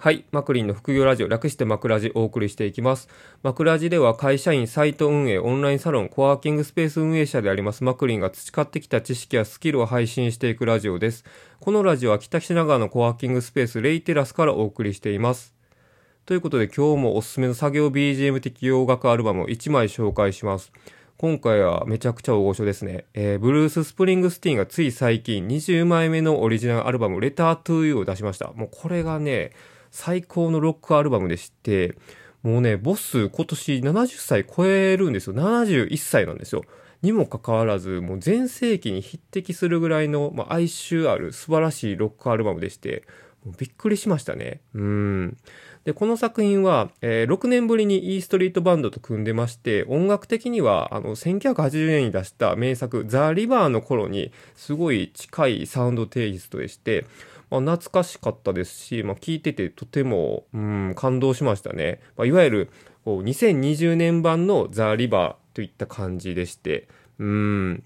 はい。マクリンの副業ラジオ、略してマクラジお送りしていきます。マクラジでは会社員、サイト運営、オンラインサロン、コワーキングスペース運営者でありますマクリンが培ってきた知識やスキルを配信していくラジオです。このラジオは北品川のコワーキングスペース、レイテラスからお送りしています。ということで今日もおすすめの作業 BGM 的洋楽アルバムを1枚紹介します。今回はめちゃくちゃ大御所ですね。えー、ブルース・スプリングスティーンがつい最近20枚目のオリジナルアルバム、 Letter to You を出しました。もうこれがね、最高のロックアルバムでして、もうね、ボス今年70歳超えるんですよ。71歳なんですよ。にもかかわらず、もう全盛期に匹敵するぐらいの、まあ、哀愁ある素晴らしいロックアルバムでして、びっくりしましたね。うん。で、この作品は、えー、6年ぶりに E ストリートバンドと組んでまして、音楽的には、あの、1980年に出した名作、ザ・リバーの頃に、すごい近いサウンドテイストでして、まあ、懐かしかったですし、まあ、聞いててとても、うん、感動しましたね。まあ、いわゆる、こう、2020年版の The River といった感じでして、うん。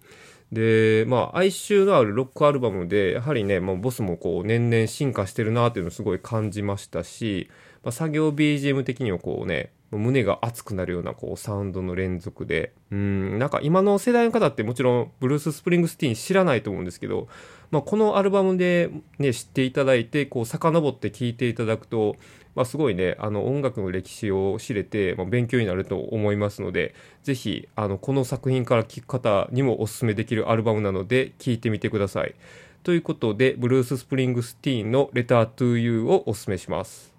で、まあ、哀愁のあるロックアルバムで、やはりね、まあ、ボスもこう、年々進化してるなっていうのをすごい感じましたし、まあ、作業 BGM 的にはこうね、胸が熱くなるようなこうサウンドの連続で、うん、なんか今の世代の方ってもちろんブルース・スプリングスティーン知らないと思うんですけど、まあ、このアルバムでね、知っていただいて、こう遡って聴いていただくと、まあ、すごいね、あの音楽の歴史を知れて、まあ、勉強になると思いますので、ぜひ、あの、この作品から聴く方にもお勧めできるアルバムなので、聴いてみてください。ということで、ブルース・スプリングスティーンの Letter to You をお勧めします。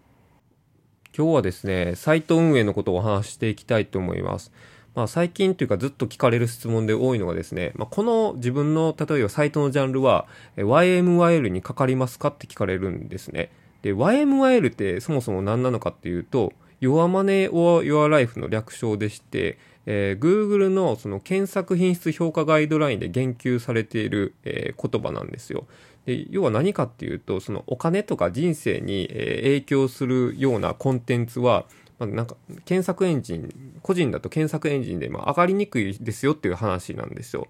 今日はですね、サイト運営のことをお話ししていきたいと思います。まあ最近というかずっと聞かれる質問で多いのがですね、まあ、この自分の例えばサイトのジャンルは YMYL にかかりますかって聞かれるんですね。で、YMYL ってそもそも何なのかっていうと、Your Money or Your Life の略称でして、えー、Google のその検索品質評価ガイドラインで言及されている、えー、言葉なんですよ。で要は何かっていうとそのお金とか人生に、影響するようなコンテンツは、まあ、なんか検索エンジン個人だと検索エンジンで、ま、上がりにくいですよっていう話なんですよ。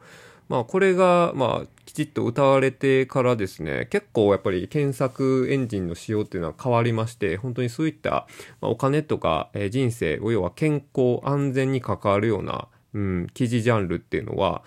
まあ、これが、まあ、きちっと歌われてからですね、結構やっぱり検索エンジンの仕様っていうのは変わりまして、本当にそういった、まあ、お金とか、え、人生、要は健康、安全に関わるような、うん、記事ジャンルっていうのは、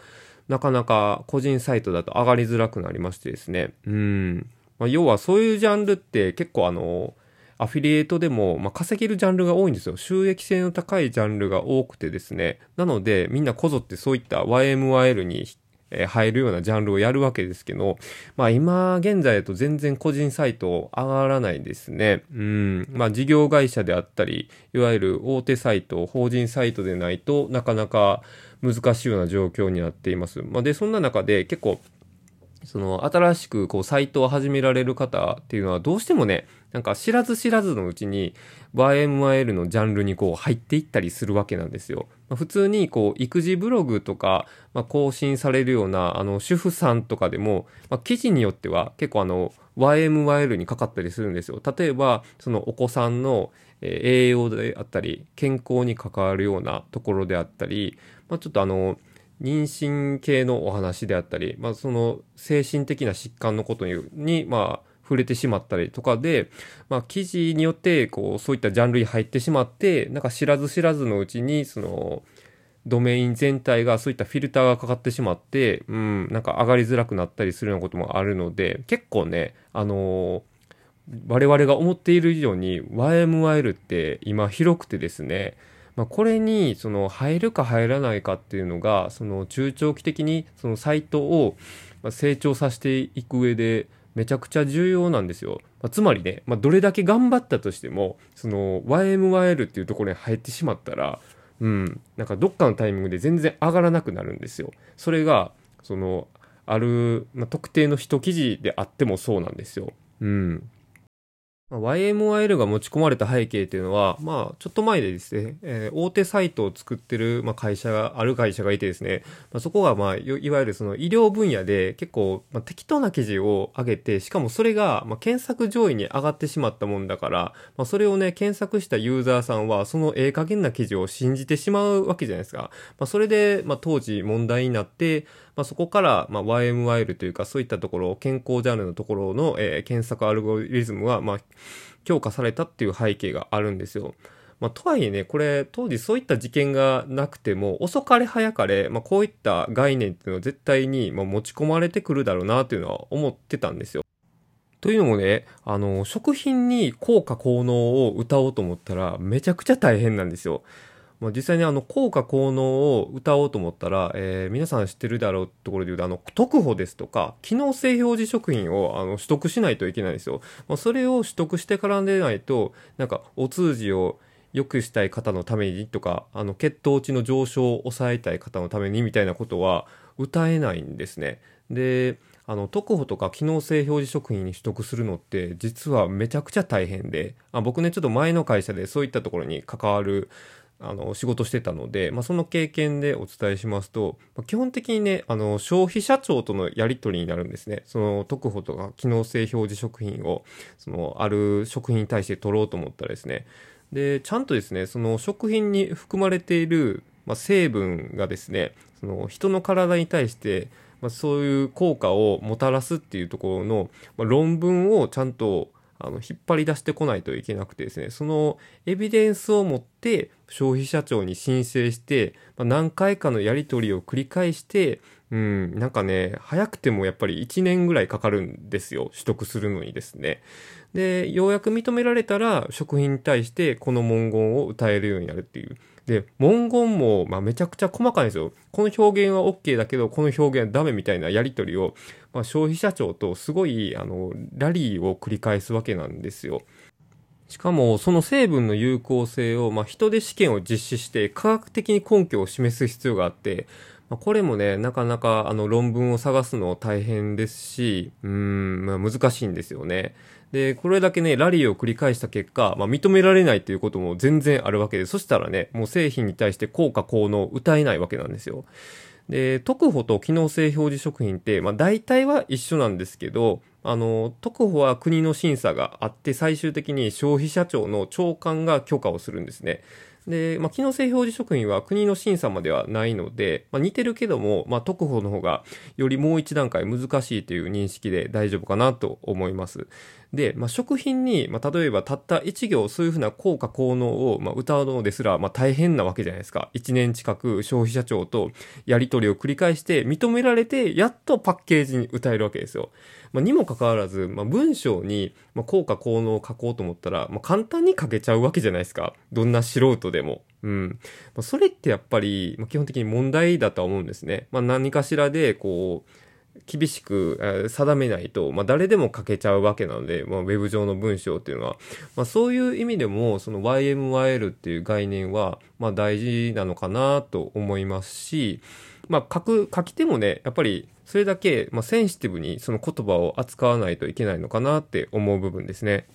なかなか個人サイトだと上がりづらくなりましてですね。うん。まあ、要はそういうジャンルって結構あの、アフィリエイトでも、まあ、稼げるジャンルが多いんですよ。収益性の高いジャンルが多くてですね。なので、みんなこぞってそういった YMYL にえ入るようなジャンルをやるわけですけど、まあ今現在だと全然個人サイト上がらないですね。うん。まあ事業会社であったり、いわゆる大手サイト、法人サイトでないとなかなか難しいような状況になっています。まあで、そんな中で結構その新しくこうサイトを始められる方っていうのはどうしてもね、なんか知らず知らずのうちに YMYL のジャンルにこう入っていったりするわけなんですよ。まあ、普通にこう育児ブログとか、まあ、更新されるようなあの主婦さんとかでも、まあ、記事によっては結構あの YMYL にかかったりするんですよ。例えばそのお子さんの栄養であったり健康に関わるようなところであったり、まあ、ちょっとあの妊娠系のお話であったり、まあ、その精神的な疾患のことに、まあ、触れてしまったりとかで、まあ、記事によって、こう、そういったジャンルに入ってしまって、なんか知らず知らずのうちに、その、ドメイン全体がそういったフィルターがかかってしまって、うん、なんか上がりづらくなったりするようなこともあるので、結構ね、あのー、我々が思っている以上に YMYL って今広くてですね、まあ、これにその入るか入らないかっていうのがその中長期的にそのサイトを成長させていく上でめちゃくちゃ重要なんですよ。まあ、つまりね、まあ、どれだけ頑張ったとしてもその YMYL っていうところに入ってしまったらうん、なんかどっかのタイミングで全然上がらなくなるんですよ。それがそのある、まあ、特定の一記事であってもそうなんですよ。うん。まあ YMYL が持ち込まれた背景っていうのは、まあ、ちょっと前でですね、えー、大手サイトを作ってる、まあ、会社が、ある会社がいてですね、まあ、そこが、まあ、いわゆるその医療分野で結構、まあ、適当な記事を上げて、しかもそれが、まあ、検索上位に上がってしまったもんだから、まあ、それをね、検索したユーザーさんは、そのええ加減な記事を信じてしまうわけじゃないですか。まあ、それで、まあ、当時問題になって、まあ、そこから、まあ、YMYL というかそういったところ、健康ジャンルのところの、えー、検索アルゴリズムは、まあ、強化されたっていう背景があるんですよ。まあ、とはいえね、これ、当時そういった事件がなくても、遅かれ早かれ、まあ、こういった概念っていうのは絶対に、ま持ち込まれてくるだろうなっていうのは思ってたんですよ。というのもね、あの、食品に効果効能を歌おうと思ったら、めちゃくちゃ大変なんですよ。まあ、実際にあの、効果効能を歌おうと思ったら、えー、皆さん知ってるだろうところで言うと、あの、特保ですとか、機能性表示食品をあの取得しないといけないんですよ。まあ、それを取得してからでないと、なんか、お通じを良くしたい方のためにとか、あの、血糖値の上昇を抑えたい方のためにみたいなことは歌えないんですね。で、あの、特保とか機能性表示食品に取得するのって実はめちゃくちゃ大変で、あ僕ね、ちょっと前の会社でそういったところに関わるあの仕事してたので、まあ、その経験でお伝えしますと、まあ、基本的にねあの消費者庁とのやり取りになるんですね。その特保とか機能性表示食品をそのある食品に対して取ろうと思ったらですね。で、ちゃんとですね、その食品に含まれている、まあ、成分がですね、その人の体に対して、まあ、そういう効果をもたらすっていうところの、まあ、論文をちゃんとあの引っ張り出してこないといけなくてですね、そのエビデンスを持って消費者庁に申請して、まあ、何回かのやり取りを繰り返して、うん、なんかね、早くてもやっぱり1年ぐらいかかるんですよ。取得するのにですね。で、ようやく認められたら、食品に対してこの文言を歌えるようになるっていう。で、文言も、まあ、めちゃくちゃ細かいんですよ。この表現は OK だけど、この表現はダメみたいなやり取りを、まあ、消費者庁とすごい、あの、ラリーを繰り返すわけなんですよ。しかも、その成分の有効性を、まあ、人で試験を実施して、科学的に根拠を示す必要があって、まあ、これもね、なかなかあの論文を探すの大変ですし、うん、まあ、難しいんですよね。で、これだけね、ラリーを繰り返した結果、まあ、認められないということも全然あるわけで、そしたらね、もう製品に対して効果効能を歌えないわけなんですよ。で、特保と機能性表示食品って、まあ、大体は一緒なんですけど、あの、特保は国の審査があって、最終的に消費者庁の長官が許可をするんですね。で、まあ、機能性表示食品は国の審査まではないので、まあ、似てるけども、まあ、特保の方がよりもう一段階難しいという認識で大丈夫かなと思います。で、まあ、食品に、まあ、例えばたった1行そういうふうな効果効能を、まあ、歌うのですら、まあ、大変なわけじゃないですか。1年近く消費者庁とやり取りを繰り返して認められて、やっとパッケージに歌えるわけですよ。まあ、にもかかわらず、まあ、文章に、まあ、効果効能を書こうと思ったら、まあ、簡単に書けちゃうわけじゃないですか。どんな素人でも。うん。まあ、それってやっぱり、まあ、基本的に問題だとは思うんですね。まあ、何かしらで、こう、厳しく定めないと、まあ、誰でも書けちゃうわけなので、まあ、ウェブ上の文章っていうのは、まあ、そういう意味でも、その YMYL っていう概念は、まあ、大事なのかなと思いますし、まあ、書く、書き手もね、やっぱり、それだけ、まあ、センシティブにその言葉を扱わないといけないのかなって思う部分ですね。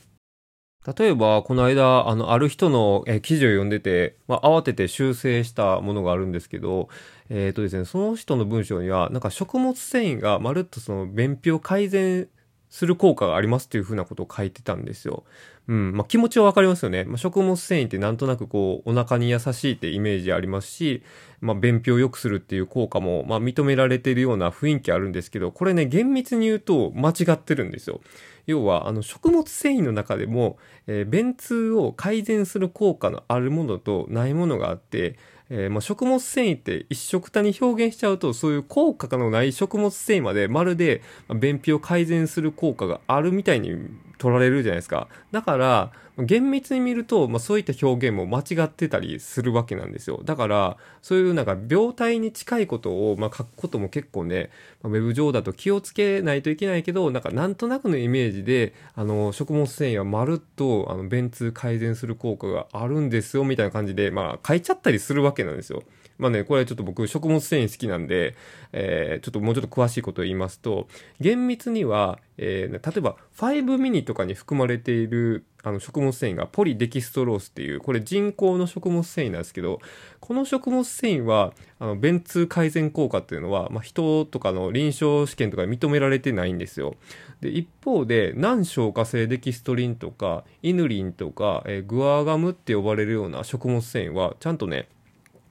例えば、この間、あの、ある人の、記事を読んでて、まあ、慌てて修正したものがあるんですけど、えっ、ー、とですね、その人の文章には、なんか食物繊維がまるっとその便秘を改善する効果がありますっていうふうなことを書いてたんですよ。うん。まあ、気持ちはわかりますよね。まあ、食物繊維ってなんとなくこう、お腹に優しいってイメージありますし、まあ、便秘を良くするっていう効果も、まあ、認められているような雰囲気あるんですけど、これね、厳密に言うと間違ってるんですよ。要は、あの、食物繊維の中でも、えー、便通を改善する効果のあるものとないものがあって、えー、まあ、食物繊維って一食多に表現しちゃうと、そういう効果のない食物繊維までまるで便秘を改善する効果があるみたいに取られるじゃないですか。だから、厳密に見ると、まあ、そういった表現も間違ってたりするわけなんですよ。だから、そういうなんか病態に近いことを、まあ、書くことも結構ね、まあ、ウェブ上だと気をつけないといけないけど、なんかなんとなくのイメージで、あの、食物繊維はまるっと、あの、便通改善する効果があるんですよ、みたいな感じで、まあ、書いちゃったりするわけなんですよ。まあね、これちょっと僕、食物繊維好きなんで、えー、ちょっともうちょっと詳しいことを言いますと、厳密には、えー、例えば5ミニとかに含まれているあの食物繊維がポリデキストロースっていう、これ人工の食物繊維なんですけど、この食物繊維は、あの、便通改善効果っていうのは、まあ、人とかの臨床試験とか認められてないんですよ。で、一方で、難消化性デキストリンとか、イヌリンとか、えー、グアガムって呼ばれるような食物繊維は、ちゃんとね、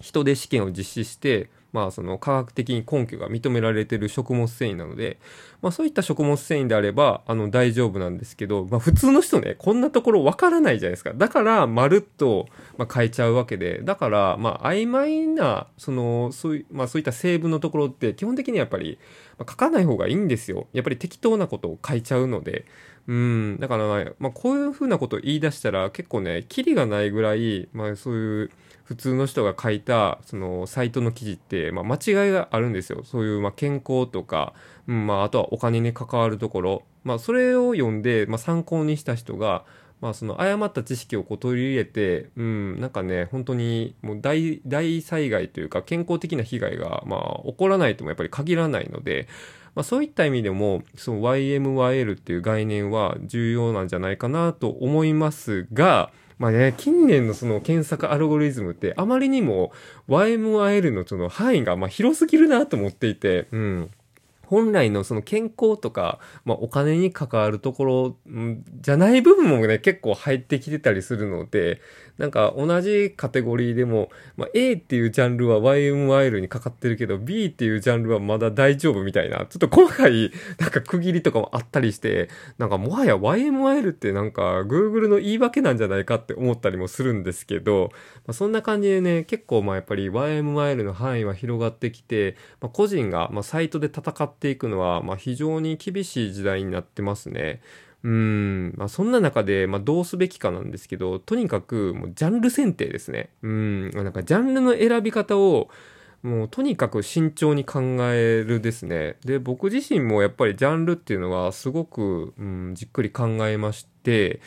人で試験を実施して、まあその科学的に根拠が認められてる食物繊維なので、まあそういった食物繊維であれば、あの大丈夫なんですけど、まあ普通の人ね、こんなところわからないじゃないですか。だから、まるっと、ま、変えちゃうわけで、だから、まあ曖昧な、その、そうい、まあそういった成分のところって基本的にはやっぱり、ま、書かない方がいいんですよ。やっぱり適当なことを書いちゃうので。うん、だから、まあこういうふうなことを言い出したら結構ね、キリがないぐらい、まあそういう、普通の人が書いたそのサイトの記事って、まあ、間違いがあるんですよ。そういう、まあ、健康とか、うんまあ、あとはお金に関わるところ、まあ、それを読んで、まあ、参考にした人が、まあ、その誤った知識をこう取り入れて、うん、なんかね、本当にもう大、大災害というか健康的な被害が、まあ、起こらないともやっぱり限らないので、まあ、そういった意味でも、その YMYL っていう概念は重要なんじゃないかなと思いますが、まあね、近年のその検索アルゴリズムってあまりにも YMIL のその範囲がま広すぎるなと思っていて、うん。本来のその健康とか、まあ、お金に関わるところじゃない部分もね、結構入ってきてたりするので、なんか同じカテゴリーでも、まあ、A っていうジャンルは YMYL にかかってるけど、B っていうジャンルはまだ大丈夫みたいな、ちょっと細かい、なんか区切りとかもあったりして、なんかもはや YMYL ってなんか Google の言い訳なんじゃないかって思ったりもするんですけど、まあ、そんな感じでね、結構まあやっぱり YMYL の範囲は広がってきて、まあ、個人がまあサイトで戦ってていくのはまあ非常に厳しい時代になってますね。うん、まあ、そんな中で、まあ、どうすべきかなんですけど、とにかく、もう、ジャンル選定ですね。うん、なんか、ジャンルの選び方を、もう、とにかく慎重に考えるですね。で、僕自身もやっぱりジャンルっていうのは、すごく、うん、じっくり考えまして、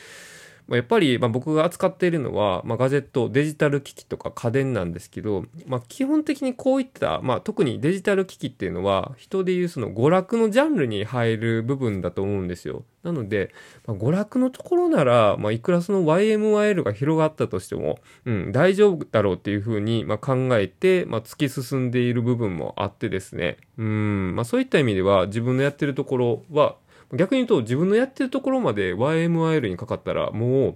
やっぱり、ま、僕が扱っているのは、まあ、ガジェット、デジタル機器とか家電なんですけど、まあ、基本的にこういった、まあ、特にデジタル機器っていうのは、人でいうその娯楽のジャンルに入る部分だと思うんですよ。なので、まあ、娯楽のところなら、まあ、いくらその YMYL が広がったとしても、うん、大丈夫だろうっていうふうに、まあ、考えて、まあ、突き進んでいる部分もあってですね、うん、まあ、そういった意味では、自分のやってるところは、逆に言うと自分のやってるところまで YMIL にかかったらもう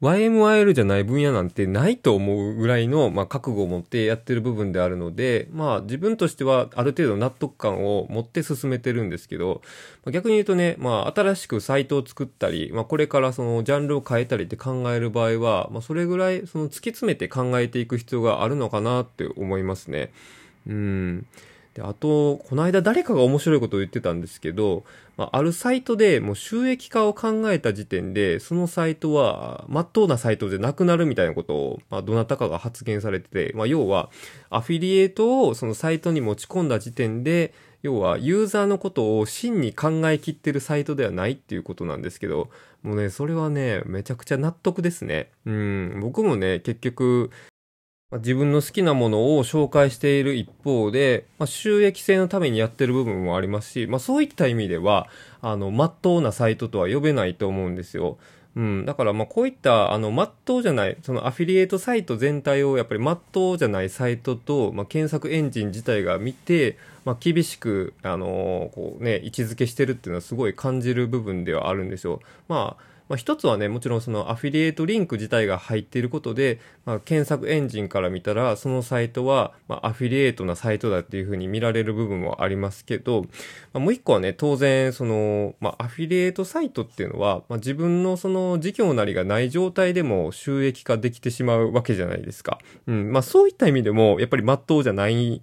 YMIL じゃない分野なんてないと思うぐらいの、まあ、覚悟を持ってやってる部分であるので、まあ、自分としてはある程度納得感を持って進めてるんですけど、まあ、逆に言うとね、まあ、新しくサイトを作ったり、まあ、これからそのジャンルを変えたりって考える場合は、まあ、それぐらいその突き詰めて考えていく必要があるのかなって思いますね。うん。で、あと、この間誰かが面白いことを言ってたんですけど、まあ、あるサイトでもう収益化を考えた時点で、そのサイトは、まっとうなサイトじゃなくなるみたいなことを、まあ、どなたかが発言されてて、まあ、要は、アフィリエイトをそのサイトに持ち込んだ時点で、要は、ユーザーのことを真に考えきってるサイトではないっていうことなんですけど、もうね、それはね、めちゃくちゃ納得ですね。うん、僕もね、結局、自分の好きなものを紹介している一方で、まあ、収益性のためにやってる部分もありますし、まあ、そういった意味では、あの、まっとうなサイトとは呼べないと思うんですよ。うん。だから、ま、こういった、あの、まっとうじゃない、そのアフィリエイトサイト全体をやっぱりまっとうじゃないサイトと、まあ、検索エンジン自体が見て、まあ、厳しく、あのー、こうね、位置づけしてるっていうのはすごい感じる部分ではあるんですよ。まあ、まあ、一つはね、もちろんそのアフィリエイトリンク自体が入っていることで、まあ、検索エンジンから見たら、そのサイトは、ま、アフィリエイトなサイトだっていうふうに見られる部分もありますけど、まあ、もう一個はね、当然、その、ま、アフィリエイトサイトっていうのは、ま、自分のその事業なりがない状態でも収益化できてしまうわけじゃないですか。うん。まあ、そういった意味でも、やっぱり真っ当じゃない、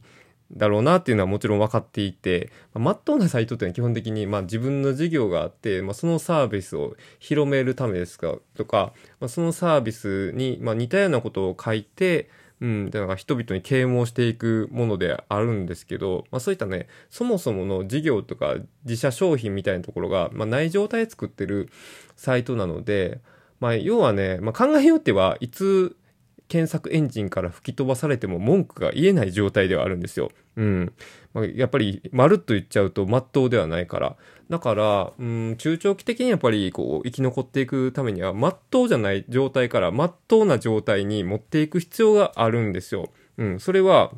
だろうなっていうのはもちろん分かっていて、まっとうなサイトっていうのは基本的に、まあ、自分の事業があって、まあ、そのサービスを広めるためですかとか、まあ、そのサービスに、ま、似たようなことを書いて、うん、だから人々に啓蒙していくものであるんですけど、まあそういったね、そもそもの事業とか自社商品みたいなところが、まあない状態で作ってるサイトなので、まあ要はね、まあ考えようってはいつ検索エンジンから吹き飛ばされても文句が言えない状態ではあるんですよ。うん。まあ、やっぱり、まるっと言っちゃうと、まっとうではないから。だから、うん、中長期的にやっぱり、こう、生き残っていくためには、まっとうじゃない状態から、まっとうな状態に持っていく必要があるんですよ。うん。それは、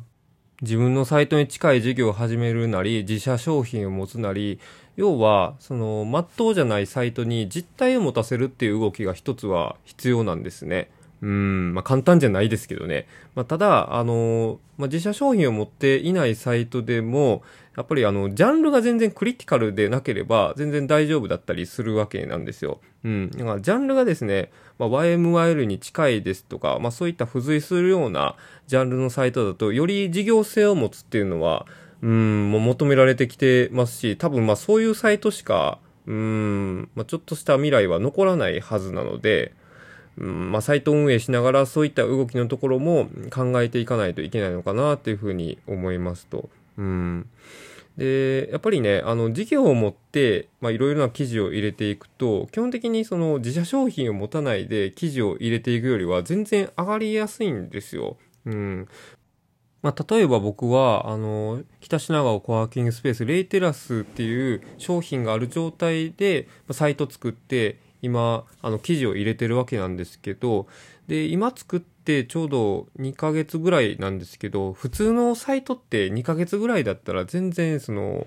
自分のサイトに近い事業を始めるなり、自社商品を持つなり、要は、その、まっとうじゃないサイトに実態を持たせるっていう動きが一つは必要なんですね。うん、まあ簡単じゃないですけどね。まあただ、あの、まあ自社商品を持っていないサイトでも、やっぱりあの、ジャンルが全然クリティカルでなければ全然大丈夫だったりするわけなんですよ。うん。だからジャンルがですね、まあ、YMYL に近いですとか、まあそういった付随するようなジャンルのサイトだと、より事業性を持つっていうのは、うん、もう求められてきてますし、多分まあそういうサイトしか、うん、まあ、ちょっとした未来は残らないはずなので、うんまあ、サイト運営しながらそういった動きのところも考えていかないといけないのかなっていうふうに思いますと。うん、で、やっぱりね、あの、事業を持って、まあ、いろいろな記事を入れていくと、基本的にその自社商品を持たないで記事を入れていくよりは全然上がりやすいんですよ。うん。まあ、例えば僕は、あの、北品川コワーキングスペース、レイテラスっていう商品がある状態で、サイト作って、今、あの、記事を入れてるわけなんですけど、で、今作ってちょうど2ヶ月ぐらいなんですけど、普通のサイトって2ヶ月ぐらいだったら全然その、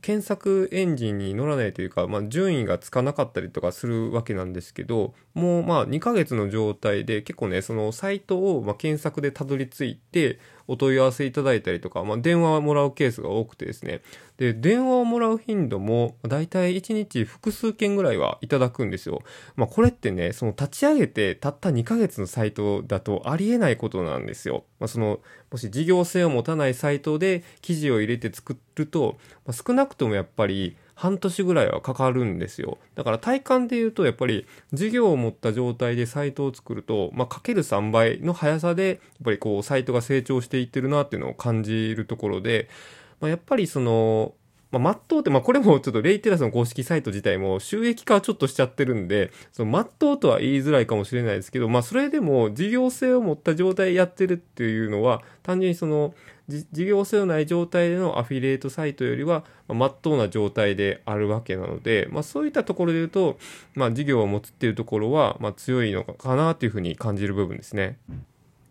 検索エンジンに乗らないというか、まあ、順位がつかなかったりとかするわけなんですけど、もうまあ2ヶ月の状態で結構ね、そのサイトをま検索でたどり着いて、お問い合わせいただいたりとか、まあ、電話をもらうケースが多くてですね。で、電話をもらう頻度も、だいたい1日複数件ぐらいはいただくんですよ。まあ、これってね、その立ち上げてたった2ヶ月のサイトだとありえないことなんですよ。まあ、その、もし事業性を持たないサイトで記事を入れて作ると、まあ、少なくともやっぱり、半年ぐらいはかかるんですよ。だから体感で言うと、やっぱり事業を持った状態でサイトを作ると、まあ、かける3倍の速さで、やっぱりこう、サイトが成長していってるなっていうのを感じるところで、まあ、やっぱりその、まあ、マットって、まあ、これもちょっとレイテラスの公式サイト自体も収益化はちょっとしちゃってるんで、そのマットとは言いづらいかもしれないですけど、まあ、それでも事業性を持った状態やってるっていうのは、単純にその、事業性のない状態でのアフィリエイトサイトよりは、まっとうな状態であるわけなので、まあ、そういったところで言うと、まあ、事業を持つっていうところは、ま、強いのかなというふうに感じる部分ですね。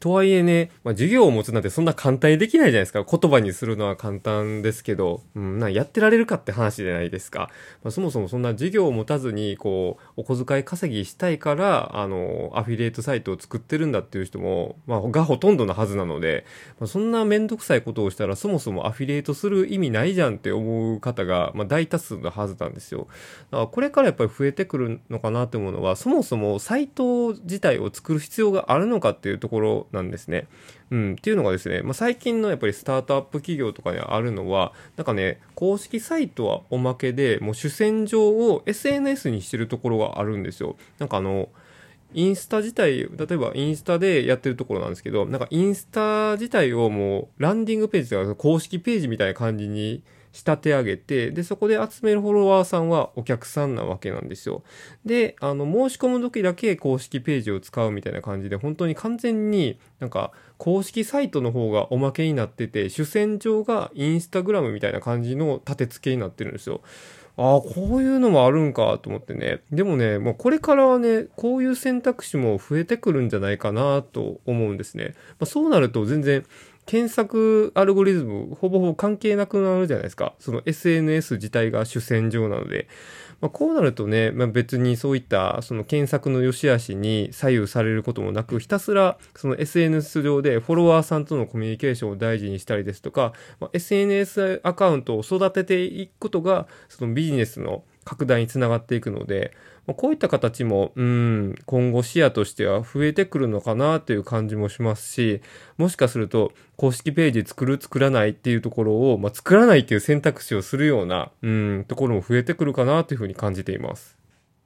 とはいえね、まあ、授業を持つなんてそんな簡単にできないじゃないですか。言葉にするのは簡単ですけど、うん、なやってられるかって話じゃないですか。まあ、そもそもそんな授業を持たずに、こう、お小遣い稼ぎしたいから、あの、アフィリエイトサイトを作ってるんだっていう人も、まあ、がほとんどのはずなので、まあ、そんなめんどくさいことをしたら、そもそもアフィリエイトする意味ないじゃんって思う方が、まあ、大多数のはずなんですよ。だからこれからやっぱり増えてくるのかなと思うのは、そもそもサイト自体を作る必要があるのかっていうところなんですね。うん、っていうのがですね、まあ、最近のやっぱりスタートアップ企業とかにあるのは、なんかね、公式サイトはおまけで、もう主戦場を SNS にしてるところがあるんですよ。なんかあの、インスタ自体、例えばインスタでやってるところなんですけど、なんかインスタ自体をもうランディングページとか公式ページみたいな感じに仕立て上げて、で、そこで集めるフォロワーさんはお客さんなわけなんですよ。で、あの、申し込む時だけ公式ページを使うみたいな感じで、本当に完全になんか公式サイトの方がおまけになってて、主戦場がインスタグラムみたいな感じの立て付けになってるんですよ。ああ、こういうのもあるんかと思ってね。でもね、もうこれからはね、こういう選択肢も増えてくるんじゃないかなと思うんですね。まあ、そうなると全然検索アルゴリズムほぼほぼ関係なくなるじゃないですか。その SNS 自体が主戦場なので。まあ、こうなるとね、まあ、別にそういったその検索の良し悪しに左右されることもなく、ひたすらその SNS 上でフォロワーさんとのコミュニケーションを大事にしたりですとか、まあ、SNS アカウントを育てていくことが、そのビジネスの拡大につながっていくので、こういった形も、うん、今後視野としては増えてくるのかなという感じもしますし、もしかすると公式ページ作る作らないっていうところを、まあ、作らないっていう選択肢をするような、うん、ところも増えてくるかなというふうに感じています。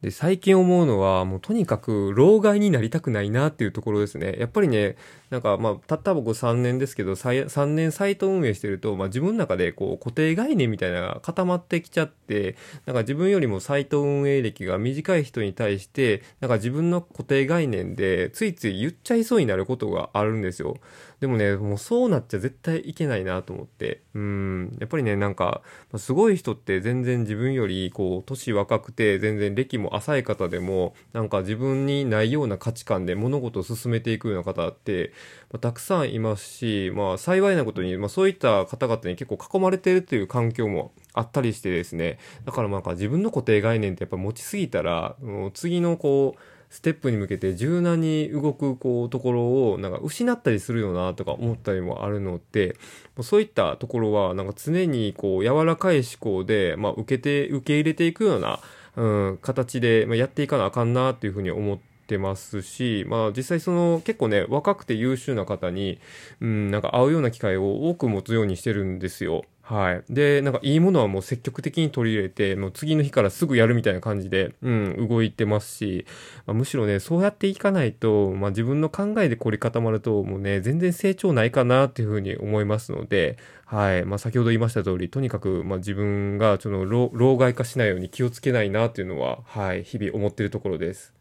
で、最近思うのは、もうとにかく、老害になりたくないなっていうところですね。やっぱりね、なんか、まあ、たった僕3年ですけど、3年サイト運営してると、まあ、自分の中で、こう、固定概念みたいなのが固まってきちゃって、なんか自分よりもサイト運営歴が短い人に対して、なんか自分の固定概念で、ついつい言っちゃいそうになることがあるんですよ。でもね、もうそうなっちゃ絶対いけないなと思って。うん。やっぱりね、なんか、すごい人って全然自分より、こう、年若くて、全然歴も浅い方でも、なんか自分にないような価値観で物事を進めていくような方って、まあ、たくさんいますし、まあ幸いなことに、まあそういった方々に結構囲まれているという環境もあったりしてですね。だからなんか自分の固定概念ってやっぱ持ちすぎたら、もう次のこう、ステップに向けて柔軟に動くこうところをなんか失ったりするよなとか思ったりもあるのでそういったところはなんか常にこう柔らかい思考で、まあ、受けて受け入れていくような、うん、形で、ま、やっていかなあかんなっていうふうに思っててますし、まあ実際その結構ね、若くて優秀な方に、うん、なんか会うような機会を多く持つようにしてるんですよ。はい。で、なんかいいものはもう積極的に取り入れて、もう次の日からすぐやるみたいな感じで、うん、動いてますし、まあ、むしろね、そうやっていかないと、まあ自分の考えで凝り固まると、もうね、全然成長ないかなっていうふうに思いますので、はい。まあ先ほど言いました通り、とにかく、まあ自分が、その、老害化しないように気をつけないなっていうのは、はい、日々思ってるところです。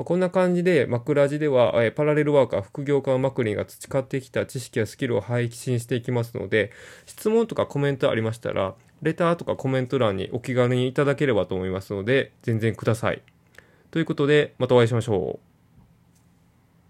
ま、こんな感じで、枕地では、えパラレルワーカー、副業家のマクリンが培ってきた知識やスキルを配信していきますので、質問とかコメントありましたら、レターとかコメント欄にお気軽にいただければと思いますので、全然ください。ということで、またお会いしましょう。